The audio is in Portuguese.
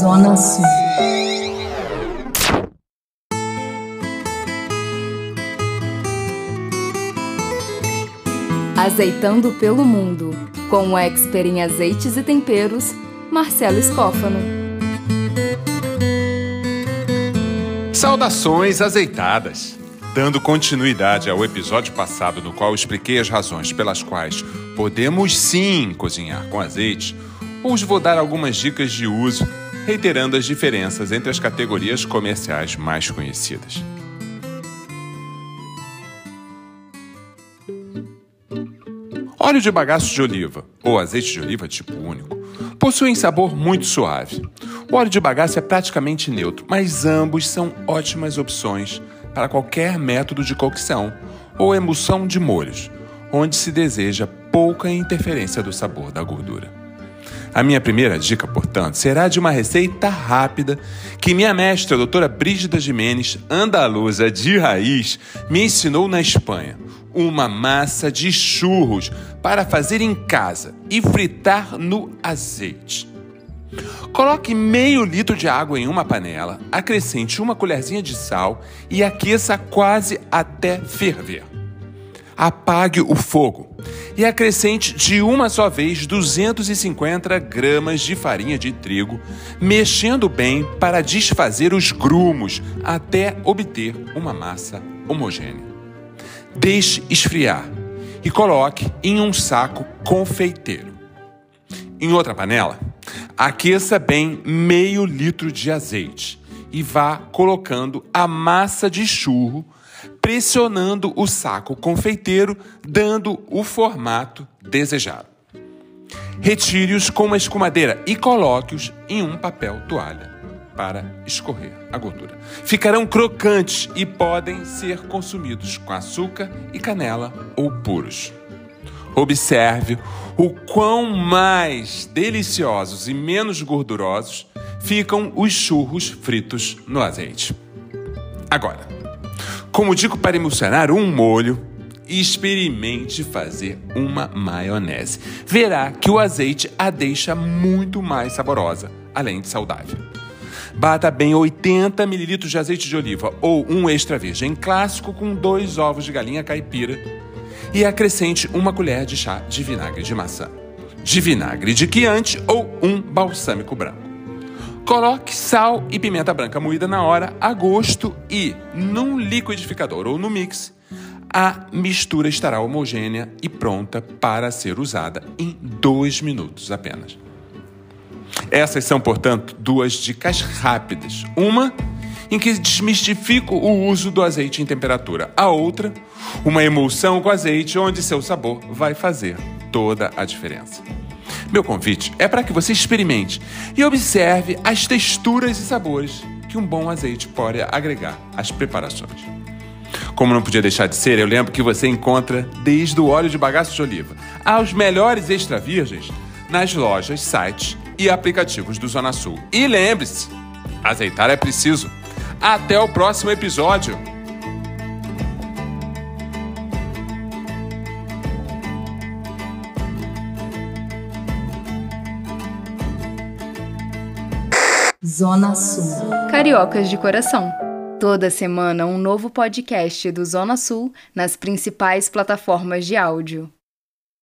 Zona Sul. Azeitando pelo mundo, com o expert em azeites e temperos, Marcelo Escófano. Saudações azeitadas! Dando continuidade ao episódio passado, no qual expliquei as razões pelas quais podemos sim cozinhar com azeite, hoje vou dar algumas dicas de uso, reiterando as diferenças entre as categorias comerciais mais conhecidas. Óleo de bagaço de oliva ou azeite de oliva tipo único possuem sabor muito suave. O óleo de bagaço é praticamente neutro, mas ambos são ótimas opções para qualquer método de cocção ou emulsão de molhos, onde se deseja pouca interferência do sabor da gordura. A minha primeira dica, portanto, será de uma receita rápida que minha mestra, a doutora Brígida Jimenez, andaluza de raiz, me ensinou na Espanha. Uma massa de churros para fazer em casa e fritar no azeite. Coloque meio litro de água em uma panela, acrescente uma colherzinha de sal e aqueça quase até ferver. Apague o fogo e acrescente de uma só vez 250 gramas de farinha de trigo, mexendo bem para desfazer os grumos até obter uma massa homogênea. Deixe esfriar e coloque em um saco confeiteiro. Em outra panela, Aqueça bem meio litro de azeite e vá colocando a massa de churro, pressionando o saco confeiteiro, dando o formato desejado. Retire-os com uma escumadeira e coloque-os em um papel toalha para escorrer a gordura. Ficarão crocantes e podem ser consumidos com açúcar e canela ou puros. Observe o quão mais deliciosos e menos gordurosos ficam os churros fritos no azeite. Agora, como digo para emulsionar um molho, experimente fazer uma maionese. Verá que o azeite a deixa muito mais saborosa, além de saudável. Bata bem 80 ml de azeite de oliva ou um extra virgem clássico com dois ovos de galinha caipira e acrescente uma colher de chá de vinagre de maçã, de vinagre de quiante ou um balsâmico branco. Coloque sal e pimenta branca moída na hora, a gosto, e num liquidificador ou no mix, a mistura estará homogênea e pronta para ser usada em dois minutos apenas. Essas são, portanto, duas dicas rápidas. Uma em que desmistifico o uso do azeite em temperatura. A outra, uma emulsão com azeite onde seu sabor vai fazer toda a diferença. Meu convite é para que você experimente e observe as texturas e sabores que um bom azeite pode agregar às preparações. Como não podia deixar de ser, eu lembro que você encontra desde o óleo de bagaço de oliva aos melhores extra virgens nas lojas, sites e aplicativos do Zona Sul. E lembre-se, azeitar é preciso. Até o próximo episódio. Zona Sul. Cariocas de coração. Toda semana um novo podcast do Zona Sul nas principais plataformas de áudio.